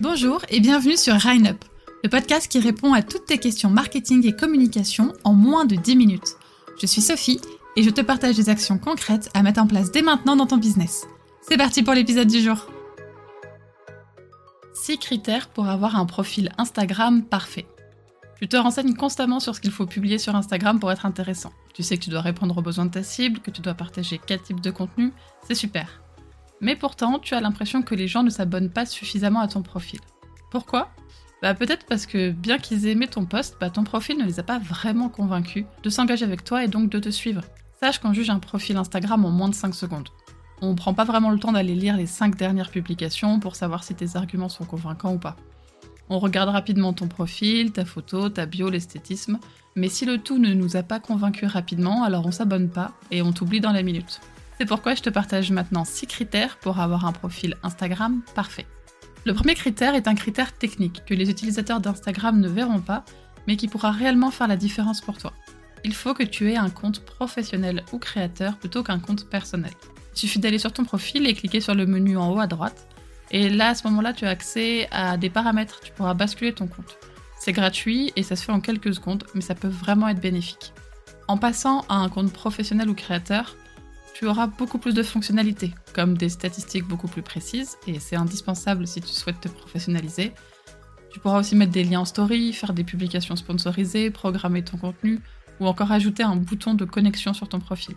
Bonjour et bienvenue sur Up, le podcast qui répond à toutes tes questions marketing et communication en moins de 10 minutes. Je suis Sophie et je te partage des actions concrètes à mettre en place dès maintenant dans ton business. C'est parti pour l'épisode du jour. 6 critères pour avoir un profil Instagram parfait. Tu te renseignes constamment sur ce qu'il faut publier sur Instagram pour être intéressant. Tu sais que tu dois répondre aux besoins de ta cible, que tu dois partager quel type de contenu, c'est super. Mais pourtant, tu as l'impression que les gens ne s'abonnent pas suffisamment à ton profil. Pourquoi? Bah peut-être parce que bien qu'ils aient aimé ton post, bah ton profil ne les a pas vraiment convaincus de s'engager avec toi et donc de te suivre. Sache qu'on juge un profil Instagram en moins de 5 secondes. On prend pas vraiment le temps d'aller lire les 5 dernières publications pour savoir si tes arguments sont convaincants ou pas. On regarde rapidement ton profil, ta photo, ta bio, l'esthétisme, mais si le tout ne nous a pas convaincus rapidement, alors on s'abonne pas et on t'oublie dans la minute. C'est pourquoi je te partage maintenant 6 critères pour avoir un profil Instagram parfait. Le premier critère est un critère technique que les utilisateurs d'Instagram ne verront pas, mais qui pourra réellement faire la différence pour toi. Il faut que tu aies un compte professionnel ou créateur plutôt qu'un compte personnel. Il suffit d'aller sur ton profil et cliquer sur le menu en haut à droite. Et là, à ce moment-là, tu as accès à des paramètres, tu pourras basculer ton compte. C'est gratuit et ça se fait en quelques secondes, mais ça peut vraiment être bénéfique. En passant à un compte professionnel ou créateur, tu auras beaucoup plus de fonctionnalités, comme des statistiques beaucoup plus précises, et c'est indispensable si tu souhaites te professionnaliser. Tu pourras aussi mettre des liens en story, faire des publications sponsorisées, programmer ton contenu, ou encore ajouter un bouton de connexion sur ton profil.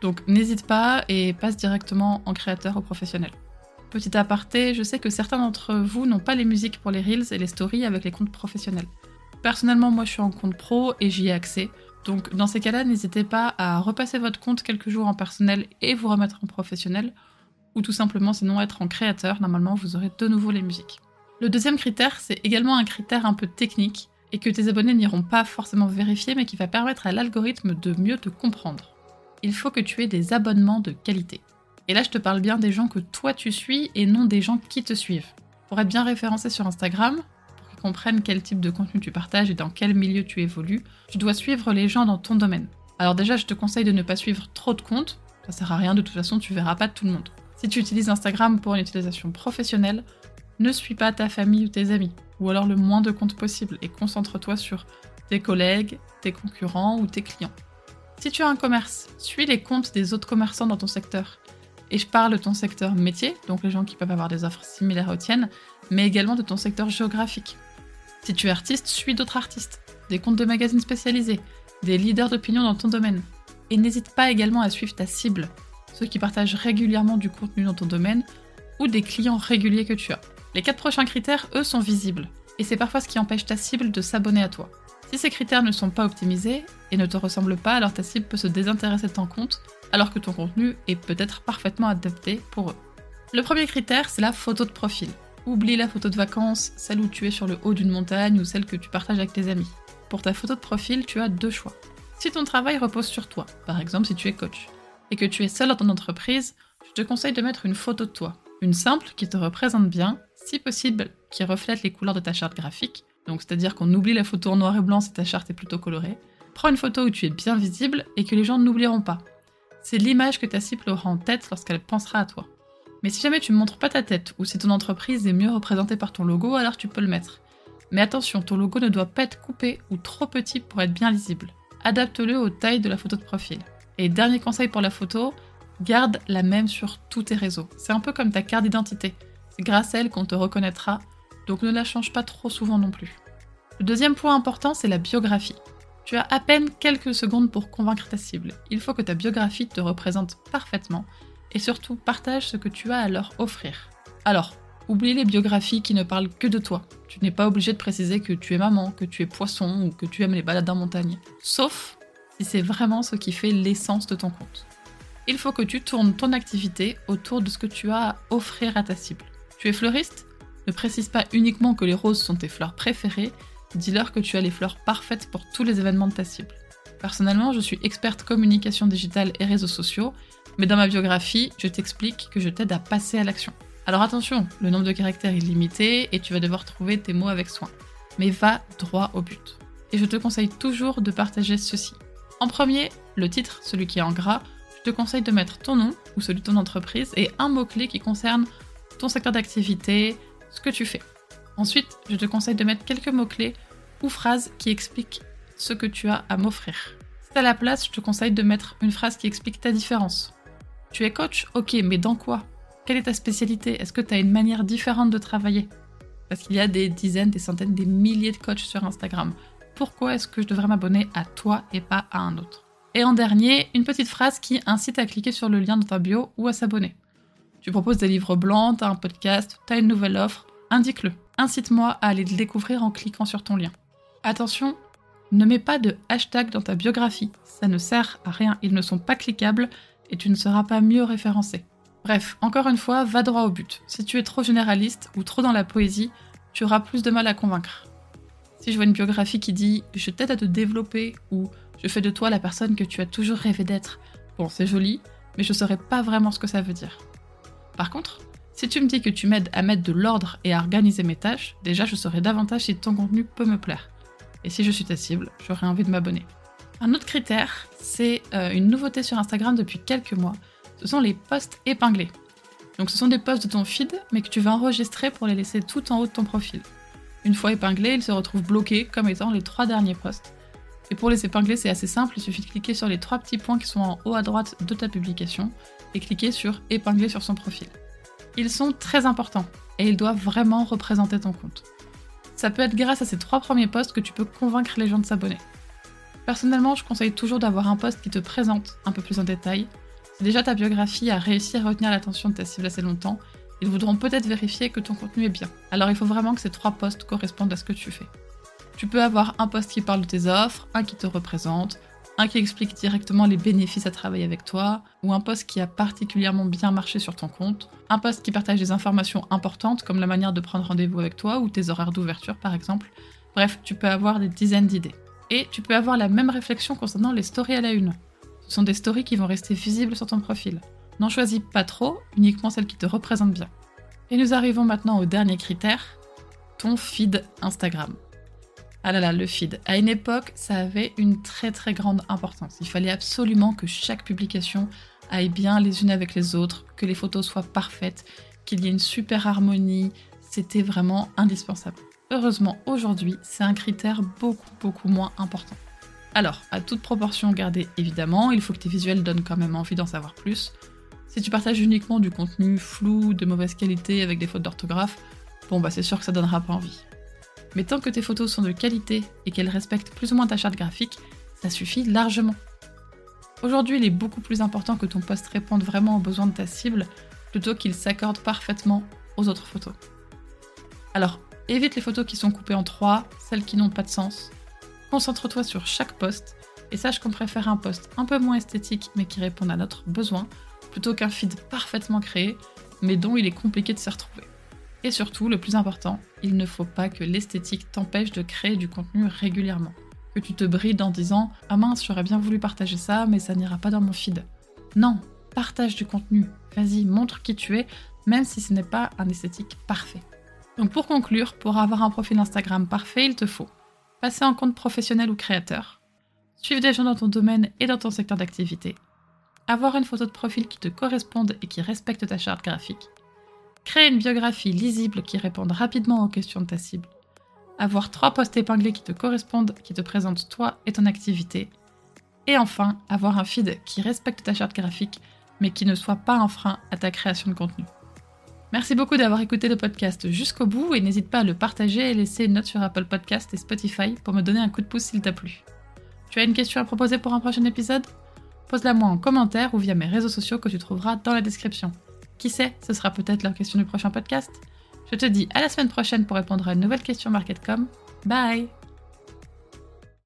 Donc n'hésite pas et passe directement en créateur ou professionnel. Petit aparté, je sais que certains d'entre vous n'ont pas les musiques pour les reels et les stories avec les comptes professionnels. Personnellement, moi je suis en compte pro et j'y ai accès, donc dans ces cas-là, n'hésitez pas à repasser votre compte quelques jours en personnel et vous remettre en professionnel, ou tout simplement sinon être en créateur, normalement vous aurez de nouveau les musiques. Le deuxième critère, c'est également un critère un peu technique, et que tes abonnés n'iront pas forcément vérifier, mais qui va permettre à l'algorithme de mieux te comprendre. Il faut que tu aies des abonnements de qualité. Et là, je te parle bien des gens que toi tu suis et non des gens qui te suivent. Pour être bien référencé sur Instagram, comprennent quel type de contenu tu partages et dans quel milieu tu évolues, tu dois suivre les gens dans ton domaine. Alors déjà, je te conseille de ne pas suivre trop de comptes, ça sert à rien, de toute façon, tu verras pas tout le monde. Si tu utilises Instagram pour une utilisation professionnelle, ne suis pas ta famille ou tes amis, ou alors le moins de comptes possible, et concentre-toi sur tes collègues, tes concurrents ou tes clients. Si tu as un commerce, suis les comptes des autres commerçants dans ton secteur. Et je parle de ton secteur métier, donc les gens qui peuvent avoir des offres similaires aux tiennes, mais également de ton secteur géographique. Si tu es artiste, suis d'autres artistes, des comptes de magazines spécialisés, des leaders d'opinion dans ton domaine. Et n'hésite pas également à suivre ta cible, ceux qui partagent régulièrement du contenu dans ton domaine ou des clients réguliers que tu as. Les quatre prochains critères, eux, sont visibles, et c'est parfois ce qui empêche ta cible de s'abonner à toi. Si ces critères ne sont pas optimisés et ne te ressemblent pas, alors ta cible peut se désintéresser de ton compte, alors que ton contenu est peut-être parfaitement adapté pour eux. Le premier critère, c'est la photo de profil. Oublie la photo de vacances, celle où tu es sur le haut d'une montagne ou celle que tu partages avec tes amis. Pour ta photo de profil, tu as deux choix. Si ton travail repose sur toi, par exemple si tu es coach, et que tu es seul dans ton entreprise, je te conseille de mettre une photo de toi. Une simple qui te représente bien, si possible qui reflète les couleurs de ta charte graphique, donc c'est-à-dire qu'on oublie la photo en noir et blanc si ta charte est plutôt colorée. Prends une photo où tu es bien visible et que les gens n'oublieront pas. C'est l'image que ta cible aura en tête lorsqu'elle pensera à toi. Mais si jamais tu ne montres pas ta tête ou si ton entreprise est mieux représentée par ton logo, alors tu peux le mettre. Mais attention, ton logo ne doit pas être coupé ou trop petit pour être bien lisible. Adapte-le aux tailles de la photo de profil. Et dernier conseil pour la photo, garde la même sur tous tes réseaux. C'est un peu comme ta carte d'identité. C'est grâce à elle qu'on te reconnaîtra, donc ne la change pas trop souvent non plus. Le deuxième point important, c'est la biographie. Tu as à peine quelques secondes pour convaincre ta cible. Il faut que ta biographie te représente parfaitement et surtout partage ce que tu as à leur offrir. Alors, oublie les biographies qui ne parlent que de toi. Tu n'es pas obligé de préciser que tu es maman, que tu es poisson ou que tu aimes les balades en montagne. Sauf si c'est vraiment ce qui fait l'essence de ton compte. Il faut que tu tournes ton activité autour de ce que tu as à offrir à ta cible. Tu es fleuriste? Ne précise pas uniquement que les roses sont tes fleurs préférées, dis-leur que tu as les fleurs parfaites pour tous les événements de ta cible. Personnellement, je suis experte communication digitale et réseaux sociaux, mais dans ma biographie, je t'explique que je t'aide à passer à l'action. Alors attention, le nombre de caractères est limité et tu vas devoir trouver tes mots avec soin. Mais va droit au but. Et je te conseille toujours de partager ceci. En premier, le titre, celui qui est en gras, je te conseille de mettre ton nom ou celui de ton entreprise et un mot-clé qui concerne ton secteur d'activité, ce que tu fais. Ensuite, je te conseille de mettre quelques mots-clés ou phrases qui expliquent ce que tu as à m'offrir. Si à la place, je te conseille de mettre une phrase qui explique ta différence. Tu es coach? Ok, mais dans quoi? Quelle est ta spécialité? Est-ce que tu as une manière différente de travailler? Parce qu'il y a des dizaines, des centaines, des milliers de coachs sur Instagram. Pourquoi est-ce que je devrais m'abonner à toi et pas à un autre? Et en dernier, une petite phrase qui incite à cliquer sur le lien dans ta bio ou à s'abonner. Tu proposes des livres blancs, tu as un podcast, tu as une nouvelle offre, indique-le. Incite-moi à aller le découvrir en cliquant sur ton lien. Attention, ne mets pas de hashtag dans ta biographie, ça ne sert à rien, ils ne sont pas cliquables et tu ne seras pas mieux référencé. Bref, encore une fois, va droit au but. Si tu es trop généraliste ou trop dans la poésie, tu auras plus de mal à convaincre. Si je vois une biographie qui dit je t'aide à te développer ou je fais de toi la personne que tu as toujours rêvé d'être, bon, c'est joli, mais je ne saurais pas vraiment ce que ça veut dire. Par contre, si tu me dis que tu m'aides à mettre de l'ordre et à organiser mes tâches, déjà je saurai davantage si ton contenu peut me plaire. Et si je suis ta cible, j'aurai envie de m'abonner. Un autre critère, c'est euh, une nouveauté sur Instagram depuis quelques mois. Ce sont les posts épinglés. Donc ce sont des posts de ton feed, mais que tu vas enregistrer pour les laisser tout en haut de ton profil. Une fois épinglés, ils se retrouvent bloqués comme étant les trois derniers posts. Et pour les épingler, c'est assez simple, il suffit de cliquer sur les trois petits points qui sont en haut à droite de ta publication et cliquer sur épingler sur son profil. Ils sont très importants et ils doivent vraiment représenter ton compte. Ça peut être grâce à ces trois premiers posts que tu peux convaincre les gens de s'abonner. Personnellement, je conseille toujours d'avoir un post qui te présente un peu plus en détail. Si déjà ta biographie a réussi à retenir l'attention de ta cible assez longtemps, ils voudront peut-être vérifier que ton contenu est bien. Alors il faut vraiment que ces trois posts correspondent à ce que tu fais. Tu peux avoir un post qui parle de tes offres, un qui te représente, un qui explique directement les bénéfices à travailler avec toi, ou un post qui a particulièrement bien marché sur ton compte, un post qui partage des informations importantes comme la manière de prendre rendez-vous avec toi ou tes horaires d'ouverture par exemple. Bref, tu peux avoir des dizaines d'idées. Et tu peux avoir la même réflexion concernant les stories à la une. Ce sont des stories qui vont rester visibles sur ton profil. N'en choisis pas trop, uniquement celles qui te représentent bien. Et nous arrivons maintenant au dernier critère, ton feed Instagram. Ah là là, le feed. À une époque, ça avait une très très grande importance. Il fallait absolument que chaque publication aille bien les unes avec les autres, que les photos soient parfaites, qu'il y ait une super harmonie. C'était vraiment indispensable. Heureusement, aujourd'hui, c'est un critère beaucoup beaucoup moins important. Alors, à toute proportion gardée évidemment, il faut que tes visuels donnent quand même envie d'en savoir plus. Si tu partages uniquement du contenu flou, de mauvaise qualité avec des fautes d'orthographe, bon bah c'est sûr que ça donnera pas envie. Mais tant que tes photos sont de qualité et qu'elles respectent plus ou moins ta charte graphique, ça suffit largement. Aujourd'hui, il est beaucoup plus important que ton post réponde vraiment aux besoins de ta cible plutôt qu'il s'accorde parfaitement aux autres photos. Alors, évite les photos qui sont coupées en trois, celles qui n'ont pas de sens. Concentre-toi sur chaque post et sache qu'on préfère un post un peu moins esthétique mais qui réponde à notre besoin plutôt qu'un feed parfaitement créé mais dont il est compliqué de se retrouver. Et surtout, le plus important, il ne faut pas que l'esthétique t'empêche de créer du contenu régulièrement. Que tu te brides en disant Ah mince, j'aurais bien voulu partager ça, mais ça n'ira pas dans mon feed. Non, partage du contenu. Vas-y, montre qui tu es, même si ce n'est pas un esthétique parfait. Donc pour conclure, pour avoir un profil Instagram parfait, il te faut passer en compte professionnel ou créateur, suivre des gens dans ton domaine et dans ton secteur d'activité, avoir une photo de profil qui te corresponde et qui respecte ta charte graphique, Créer une biographie lisible qui réponde rapidement aux questions de ta cible. Avoir trois posts épinglés qui te correspondent, qui te présentent toi et ton activité. Et enfin, avoir un feed qui respecte ta charte graphique, mais qui ne soit pas un frein à ta création de contenu. Merci beaucoup d'avoir écouté le podcast jusqu'au bout et n'hésite pas à le partager et laisser une note sur Apple Podcast et Spotify pour me donner un coup de pouce s'il t'a plu. Tu as une question à proposer pour un prochain épisode? Pose-la moi en commentaire ou via mes réseaux sociaux que tu trouveras dans la description. Qui sait, ce sera peut-être la question du prochain podcast. Je te dis à la semaine prochaine pour répondre à une nouvelle question MarketCom. Bye